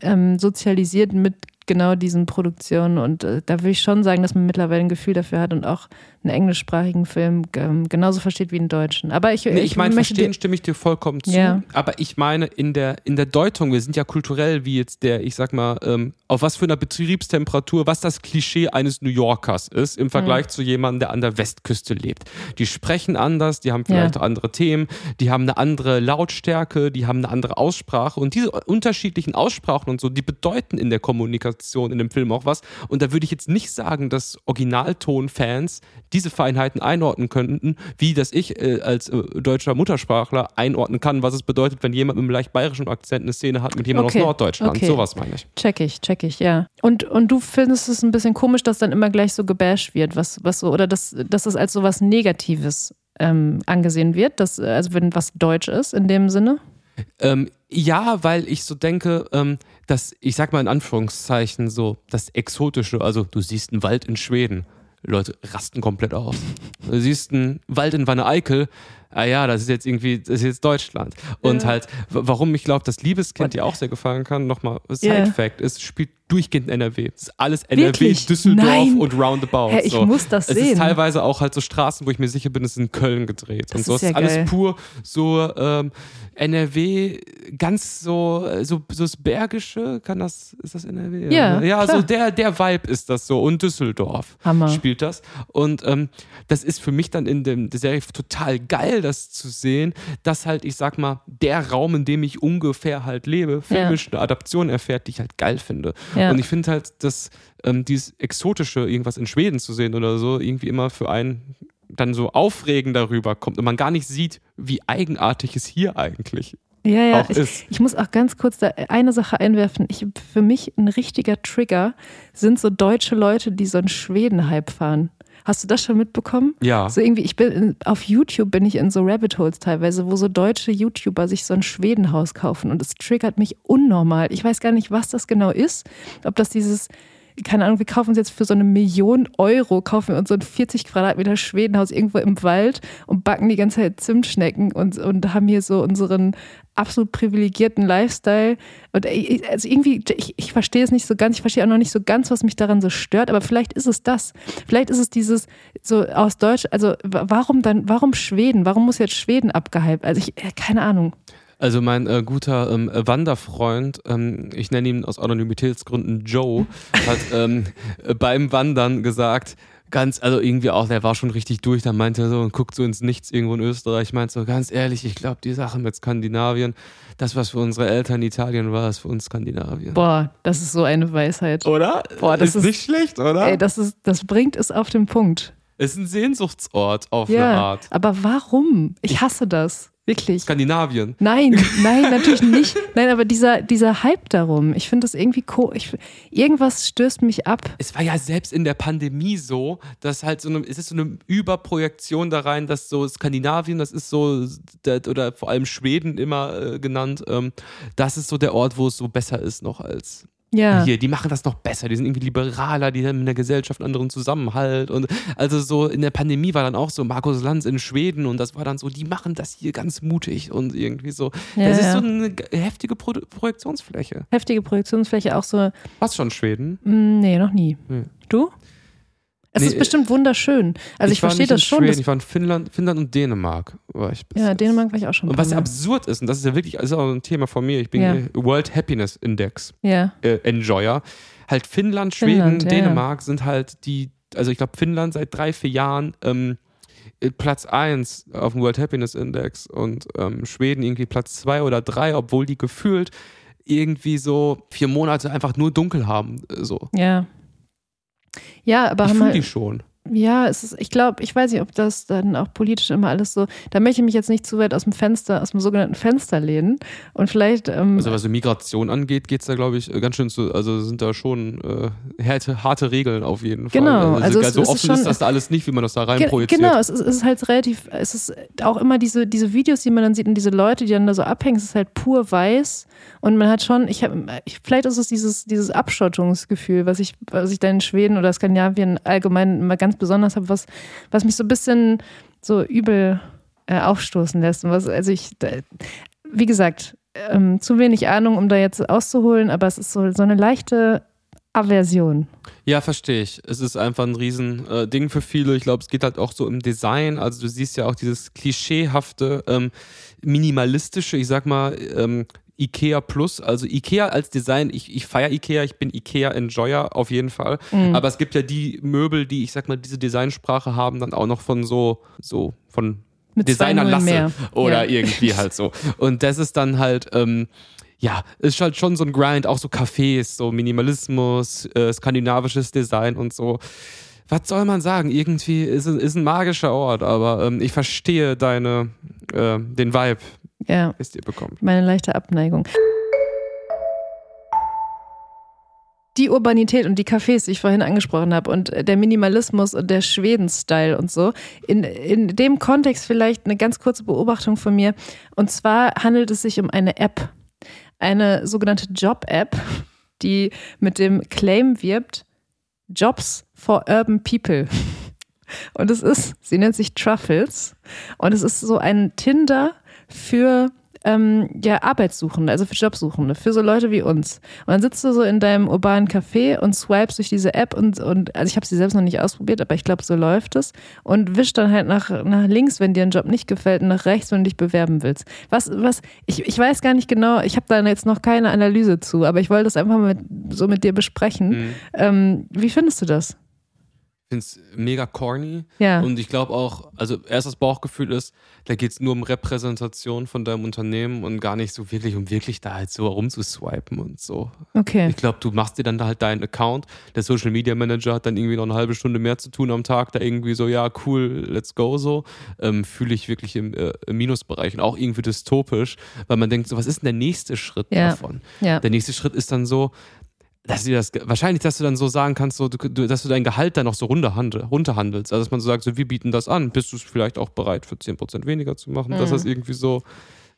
ähm, sozialisiert mit genau diesen Produktionen und äh, da will ich schon sagen, dass man mittlerweile ein Gefühl dafür hat und auch einen englischsprachigen Film ähm, genauso versteht wie einen deutschen. Aber ich, Nee, ich meine, möchte verstehen stimme ich dir vollkommen zu. Ja. Aber ich meine, in der, in der Deutung, wir sind ja kulturell wie jetzt der, ich sag mal, ähm, auf was für einer Betriebstemperatur, was das Klischee eines New Yorkers ist im Vergleich zu jemandem, der an der Westküste lebt. Die sprechen anders, die haben vielleicht Ja. auch andere Themen, die haben eine andere Lautstärke, die haben eine andere Aussprache und diese unterschiedlichen Aussprachen und so, die bedeuten in der Kommunikation in dem Film auch was. Und da würde ich jetzt nicht sagen, dass Originalton-Fans diese Feinheiten einordnen könnten, wie dass ich äh, als äh, deutscher Muttersprachler einordnen kann, was es bedeutet, wenn jemand mit einem leicht bayerischen Akzent eine Szene hat mit jemandem Okay. aus Norddeutschland. Okay. Sowas meine ich. Check ich, check ich, ja. Und, und du findest es ein bisschen komisch, dass dann immer gleich so gebasht wird, was, was so, oder dass, dass es als so was Negatives ähm, angesehen wird, dass, also wenn was Deutsch ist in dem Sinne? Ähm, ja, weil ich so denke, ähm, dass, ich sag mal in Anführungszeichen, so das Exotische, also du siehst einen Wald in Schweden, Leute rasten komplett aus. Du siehst einen Wald in Wanne Eickel, ah ja, das ist jetzt irgendwie, das ist jetzt Deutschland. Und Ja. halt, warum ich glaube, dass Liebeskind dir auch sehr gefallen kann, nochmal. Side-Fact, es spielt durchgehend NRW. Es ist alles NRW, Wirklich? Düsseldorf Nein. und Roundabout. Hä, ich so. muss das es sehen. ist teilweise auch halt so Straßen, wo ich mir sicher bin, es ist in Köln gedreht. Das und so ist ja ist alles pur so ähm, NRW, ganz so, so, so das Bergische, kann das, ist das NRW? Ja, ne? ja so der, der Vibe ist das so. Und Düsseldorf Hammer. spielt das. Und ähm, das ist für mich dann in dem, der Serie total geil, das zu sehen, dass halt, ich sag mal, der Raum, in dem ich ungefähr halt lebe, filmisch eine Adaption erfährt, die ich halt geil finde. Ja. Und ich finde halt, dass ähm, dieses Exotische, irgendwas in Schweden zu sehen oder so, irgendwie immer für einen dann so aufregend darüber kommt und man gar nicht sieht, wie eigenartig es hier eigentlich Ja, ja. auch ich, ist. ich muss auch ganz kurz da eine Sache einwerfen. Ich, für mich ein richtiger Trigger sind so deutsche Leute, die so einen Schweden-Hype fahren. Hast du das schon mitbekommen? Ja. So irgendwie, ich bin in, auf YouTube bin ich in so Rabbit Holes teilweise, wo so deutsche YouTuber sich so ein Schwedenhaus kaufen und es triggert mich unnormal. Ich weiß gar nicht, was das genau ist. Ob das dieses, keine Ahnung, wir kaufen uns jetzt für so eine Million Euro, kaufen wir uns so ein 40 Quadratmeter Schwedenhaus irgendwo im Wald und backen die ganze Zeit Zimtschnecken und, und haben hier so unseren absolut privilegierten Lifestyle. Und also irgendwie, ich, ich verstehe es nicht so ganz, ich verstehe auch noch nicht so ganz, was mich daran so stört, aber vielleicht ist es das. Vielleicht ist es dieses, so aus Deutsch, also wa- warum dann, warum Schweden? Warum muss jetzt Schweden abgehypt? Also ich, äh, keine Ahnung. Also mein äh, guter ähm, Wanderfreund, ähm, ich nenne ihn aus Anonymitätsgründen Joe, hat ähm, äh, beim Wandern gesagt, ganz, also irgendwie auch, der war schon richtig durch, dann meinte er so und guckt so ins Nichts irgendwo in Österreich, meint so, ganz ehrlich, ich glaube, die Sache mit Skandinavien, das, was für unsere Eltern Italien war, ist für uns Skandinavien. Boah, das ist so eine Weisheit. Oder? Boah, das ist, ist- nicht schlecht, oder? Ey, das ist, das bringt es auf den Punkt. ist ein Sehnsuchtsort auf eine Ja, Art. aber warum? Ich hasse das. Wirklich. Skandinavien. Nein, nein, natürlich nicht. Nein, aber dieser, dieser Hype darum, ich finde das irgendwie co ich, irgendwas stößt mich ab. es war ja selbst in der Pandemie so, dass halt so eine, es ist so eine Überprojektion da rein, dass so Skandinavien, das ist so, der, oder vor allem Schweden immer äh, genannt, ähm, das ist so der Ort, wo es so besser ist noch als Ja. Hier, die machen das noch besser, die sind irgendwie liberaler, die haben in der Gesellschaft einen anderen Zusammenhalt. Und also so in der Pandemie war dann auch so Markus Lanz in Schweden und das war dann so, die machen das hier ganz mutig und irgendwie so. Ja, das ist so eine heftige Pro Projektionsfläche. Heftige Projektionsfläche, auch so, Was schon Schweden? mm, nee, noch nie. Hm. Du? Es Nee, ist bestimmt wunderschön. Also ich, war verstehe das schon. Schweden, ich war in Finnland, Finnland und Dänemark. War ich bis ja, jetzt. Dänemark war ich auch schon. Und was Mal. absurd ist, und das ist ja wirklich ist auch ein Thema von mir, ich bin Ja. World Happiness Index Ja, äh, Enjoyer. Halt Finnland, Schweden, Finnland, ja, ja. Dänemark sind halt die, also ich glaube Finnland seit drei, vier Jahren ähm, äh, Platz 1 auf dem World Happiness Index und ähm, Schweden irgendwie Platz 2 oder 3, obwohl die gefühlt irgendwie so vier Monate einfach nur dunkel haben. äh, So. ja. Ja, aber Ich haben die schon. Ja, es ist, ich glaube, ich weiß nicht, ob das dann auch politisch immer alles so, da möchte ich mich jetzt nicht zu weit aus dem Fenster, aus dem sogenannten Fenster lehnen und vielleicht, ähm, Also was so Migration angeht, geht es da, glaube ich, ganz schön zu, also sind da schon äh, harte, harte Regeln auf jeden Fall. Genau, also es- so es ist offen schon- ist das da alles nicht, wie man das da rein Ge- projiziert. Genau, es ist, es ist halt relativ, es ist auch immer diese, diese Videos, die man dann sieht und diese Leute, die dann da so abhängen, es ist halt pur weiß und man hat schon, ich habe, ich, vielleicht ist es dieses, dieses Abschottungsgefühl, was ich, was ich da in Schweden oder Skandinavien allgemein immer ganz besonders habe, was, was mich so ein bisschen so übel äh, aufstoßen lässt und was, also ich, da, wie gesagt, ähm, zu wenig Ahnung, um da jetzt auszuholen, aber es ist so, so eine leichte Aversion. Ja, verstehe ich. Es ist einfach ein riesen äh, für viele. Ich glaube, es geht halt auch so im Design. Also du siehst ja auch dieses klischeehafte, ähm, minimalistische, ich sag mal, ähm, Ikea Plus, also Ikea als Design, ich, ich feiere Ikea, ich bin Ikea-Enjoyer auf jeden Fall. Mhm. Aber es gibt ja die Möbel, die, ich sag mal, diese Designsprache haben, dann auch noch von so, so, von Mit Designerlasse oder Ja. irgendwie halt so. Und das ist dann halt, ähm, ja, ist halt schon so ein Grind, auch so Cafés, so Minimalismus, äh, skandinavisches Design und so. Was soll man sagen? Irgendwie ist, es- ist ein magischer Ort, aber ähm, ich verstehe deine, äh, den Vibe, Ja, den ihr bekommt. meine leichte Abneigung. Die Urbanität und die Cafés, die ich vorhin angesprochen habe, und äh, der Minimalismus und der Schweden-Style und so. In, in dem Kontext vielleicht eine ganz kurze Beobachtung von mir. Und zwar handelt es sich um eine App, eine sogenannte Job-App, die mit dem Claim wirbt, Jobs for Urban People. Und es ist, sie nennt sich Truffles. Und es ist so ein Tinder für ähm, ja, Arbeitssuchende, also für Jobsuchende, für so Leute wie uns. Und dann sitzt du so in deinem urbanen Café und swipes durch diese App und, und also ich habe sie selbst noch nicht ausprobiert, aber ich glaube, so läuft es. Und wisch dann halt nach, nach links, wenn dir ein Job nicht gefällt, und nach rechts, wenn du dich bewerben willst. Was, was, ich, ich weiß gar nicht genau, ich habe da jetzt noch keine Analyse zu, aber ich wollte das einfach mal mit, so mit dir besprechen. Mhm. Ähm, wie findest du das? Ich finde es mega corny. Ja. Und ich glaube auch, also erstes Bauchgefühl ist, da geht es nur um Repräsentation von deinem Unternehmen und gar nicht so wirklich um wirklich da halt so rumzuswipen und so. Okay. Ich glaube, du machst dir dann halt deinen Account. Der Social Media Manager hat dann irgendwie noch eine halbe Stunde mehr zu tun am Tag, da irgendwie so, ja, cool, let's go so. Ähm, Fühle ich wirklich im, äh, im Minusbereich und auch irgendwie dystopisch, weil man denkt, so, was ist denn der nächste Schritt Ja. davon? Ja. Der nächste Schritt ist dann so, dass du das, wahrscheinlich, dass du dann so sagen kannst, so, du, dass du dein Gehalt dann noch so runterhandel, runterhandelst. Also, dass man so sagt, so, wir bieten das an. Bist du vielleicht auch bereit, für 10% weniger zu machen? Dass Mhm. das irgendwie so,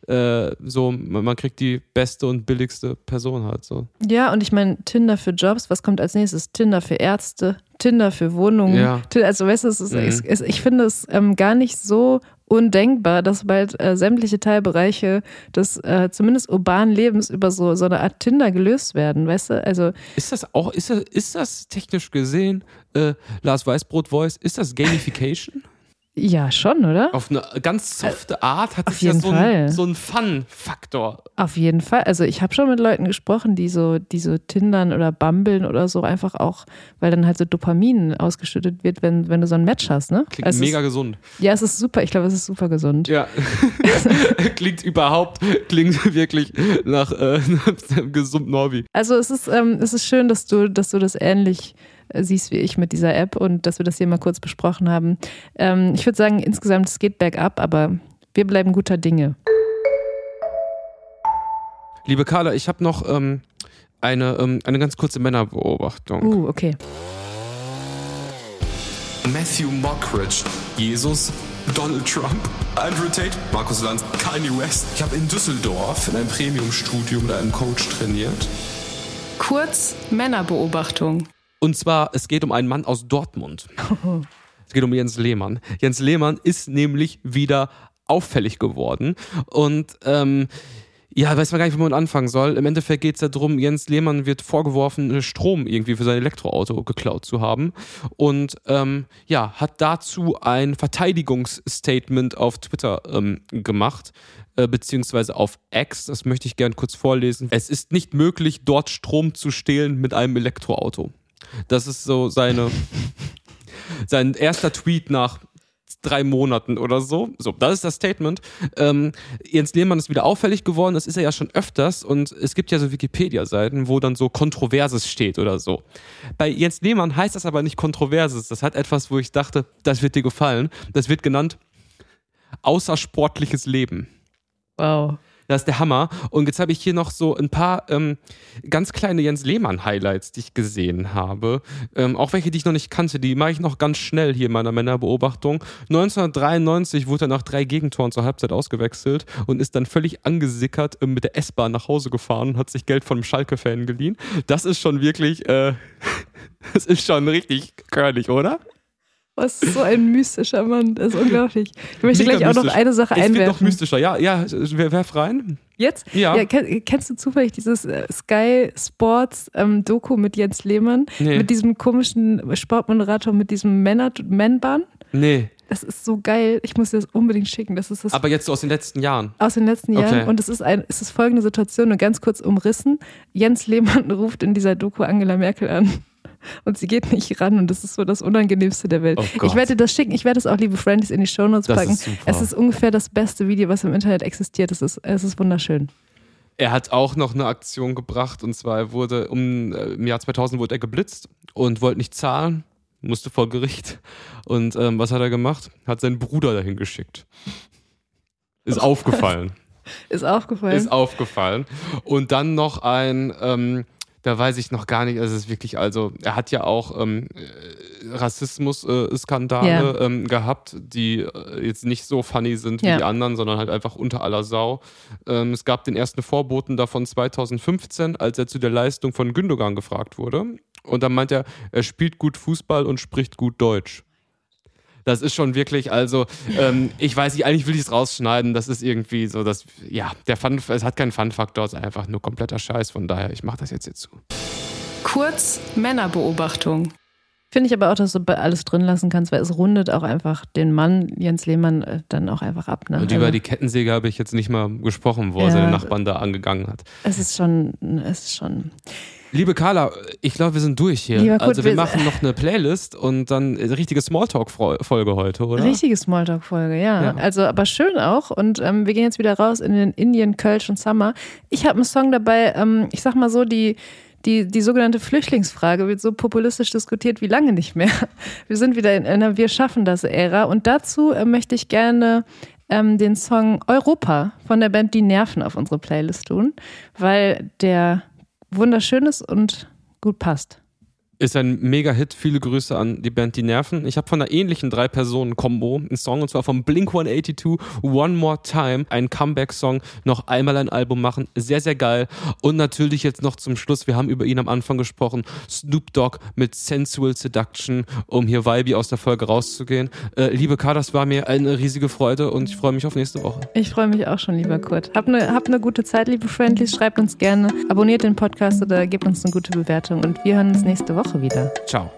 äh, so, man kriegt die beste und billigste Person halt so. Ja, und ich meine, Tinder für Jobs, was kommt als nächstes? Tinder für Ärzte, Tinder für Wohnungen. Ja. Also, weißt du, es ist, Mhm. es, ich finde es ähm, gar nicht so undenkbar, dass bald äh, sämtliche Teilbereiche des äh, zumindest urbanen Lebens über so, so eine Art Tinder gelöst werden, weißt du? Also, Ist das auch, ist das, ist das technisch gesehen, äh, Lars Weißbrot Voice, ist das Gamification? Ja, schon, oder? Auf eine ganz softe Art hat es ja so einen so einen Fun-Faktor. Auf jeden Fall. Also ich habe schon mit Leuten gesprochen, die so, die so Tindern oder Bumbeln oder so einfach auch, weil dann halt so Dopamin ausgeschüttet wird, wenn, wenn du so ein Match hast, ne? Klingt Also mega gesund. Ist, ja, es ist super. Ich glaube, es ist super gesund. Ja. klingt überhaupt, klingt wirklich nach, äh, einem gesunden Hobby. Also es ist, ähm, es ist schön, dass du, dass du das ähnlich äh, siehst wie ich mit dieser App und dass wir das hier mal kurz besprochen haben. Ähm, ich würde sagen, insgesamt es geht bergab, aber wir bleiben guter Dinge. Liebe Carla, ich habe noch ähm, eine, ähm, eine ganz kurze Männerbeobachtung. Uh, okay. Matthew Mockridge, Jesus, Donald Trump, Andrew Tate, Markus Lanz, Kanye West. Ich habe in Düsseldorf in einem Premium-Studio mit einem Coach trainiert. Kurz Männerbeobachtung. Und zwar, es geht um einen Mann aus Dortmund. Es geht um Jens Lehmann. Jens Lehmann ist nämlich wieder auffällig geworden. Und ähm, ja, weiß man gar nicht, wo man anfangen soll. Im Endeffekt geht es ja darum, Jens Lehmann wird vorgeworfen, Strom irgendwie für sein Elektroauto geklaut zu haben. Und ähm, ja, hat dazu ein Verteidigungsstatement auf Twitter ähm, gemacht, äh, beziehungsweise auf X. Das möchte ich gern kurz vorlesen. Es ist nicht möglich, dort Strom zu stehlen mit einem Elektroauto. Das ist so seine, sein erster Tweet nach drei Monaten oder so. So, das ist das Statement. Ähm, Jens Lehmann ist wieder auffällig geworden, das ist er ja schon öfters und es gibt ja so Wikipedia-Seiten, wo dann so Kontroverses steht oder so. Bei Jens Lehmann heißt das aber nicht Kontroverses. Das hat etwas, wo ich dachte, das wird dir gefallen. Das wird genannt außersportliches Leben. Wow. Das ist der Hammer. Und jetzt habe ich hier noch so ein paar ähm, ganz kleine Jens Lehmann-Highlights, die ich gesehen habe. Ähm, auch welche, die ich noch nicht kannte, die mache ich noch ganz schnell hier in meiner Männerbeobachtung. 1993 wurde er nach drei Gegentoren zur Halbzeit ausgewechselt und ist dann völlig angesickert äh, mit der S-Bahn nach Hause gefahren und hat sich Geld von einem Schalke-Fan geliehen. Das ist schon wirklich, äh, das ist schon richtig körnig, oder? Was ist so ein mystischer Mann, das ist unglaublich. Ich möchte Mega gleich auch mystisch. noch eine Sache es einwerfen. Es wird noch mystischer, ja, ja, werf rein. Jetzt? Ja. ja kennst du zufällig dieses äh, Sky Sports ähm, Doku mit Jens Lehmann? Nee. Mit diesem komischen Sportmoderator mit diesem Männbahn? Nee. Das ist so geil. Ich muss dir das unbedingt schicken. Das ist das Aber jetzt so aus den letzten Jahren. Aus den letzten Jahren. Okay. Und es ist, ein, es ist folgende Situation, nur ganz kurz umrissen. Jens Lehmann ruft in dieser Doku Angela Merkel an und sie geht nicht ran und das ist so das Unangenehmste der Welt. Oh ich werde das schicken, ich werde es auch, liebe Friends, in die Shownotes packen. Ist es ist ungefähr das beste Video, was im Internet existiert. Es ist, es ist wunderschön. Er hat auch noch eine Aktion gebracht und zwar wurde um, äh, im Jahr 2000 wurde er geblitzt und wollte nicht zahlen, musste vor Gericht. Und ähm, was hat er gemacht? Hat seinen Bruder dahin geschickt. Ist aufgefallen. Ist aufgefallen. Ist aufgefallen. Und dann noch ein ähm, da weiß ich noch gar nicht, also es ist wirklich, also er hat ja auch ähm, äh, Rassismus-Skandale yeah. ähm, gehabt, die äh, jetzt nicht so funny sind wie yeah. die anderen, sondern halt einfach unter aller Sau. Ähm, es gab den ersten Vorboten davon 2015, als er zu der Leistung von Gündogan gefragt wurde. Und dann meint er, er spielt gut Fußball und spricht gut Deutsch. Das ist schon wirklich, also, ähm, ich weiß nicht, eigentlich will ich es rausschneiden. Das ist irgendwie so, dass, ja, der Fun, es hat keinen Fun-Faktor, es ist einfach nur kompletter Scheiß. Von daher, ich mache das jetzt jetzt zu. Kurz Männerbeobachtung. Finde ich aber auch, dass du alles drin lassen kannst, weil es rundet auch einfach den Mann Jens Lehmann äh, dann auch einfach ab. Ne? Und über also, die Kettensäge habe ich jetzt nicht mal gesprochen, wo ja, er seine Nachbarn da angegangen hat. Es ist schon, es ist schon. Liebe Carla, ich glaube, wir sind durch hier. Lieber also wir machen noch eine Playlist und dann eine richtige Smalltalk-Folge heute, oder? Richtige Smalltalk-Folge, ja. ja. Also aber schön auch. Und ähm, wir gehen jetzt wieder raus in den Indien, Kölsch und Summer. Ich habe einen Song dabei, ähm, ich sag mal so, die, die, die sogenannte Flüchtlingsfrage wird so populistisch diskutiert wie lange nicht mehr. Wir sind wieder in einer Wir schaffen das Ära. Und dazu äh, möchte ich gerne ähm, den Song Europa von der Band Die Nerven auf unsere Playlist tun, weil der wunderschön ist und gut passt. Ist ein Mega-Hit. Viele Grüße an die Band Die Nerven. Ich habe von einer ähnlichen Drei-Personen-Kombo einen Song und zwar vom Blink 182 One More Time. Ein Comeback-Song. Noch einmal ein Album machen. Sehr, sehr geil. Und natürlich jetzt noch zum Schluss. Wir haben über ihn am Anfang gesprochen. Snoop Dogg mit Sensual Seduction, um hier Vibe aus der Folge rauszugehen. Äh, liebe K, das war mir eine riesige Freude und ich freue mich auf nächste Woche. Ich freue mich auch schon, lieber Kurt. Hab eine hab ne gute Zeit, liebe Friendlies. Schreibt uns gerne. Abonniert den Podcast oder gebt uns eine gute Bewertung und wir hören uns nächste Woche. Woche wieder. Ciao.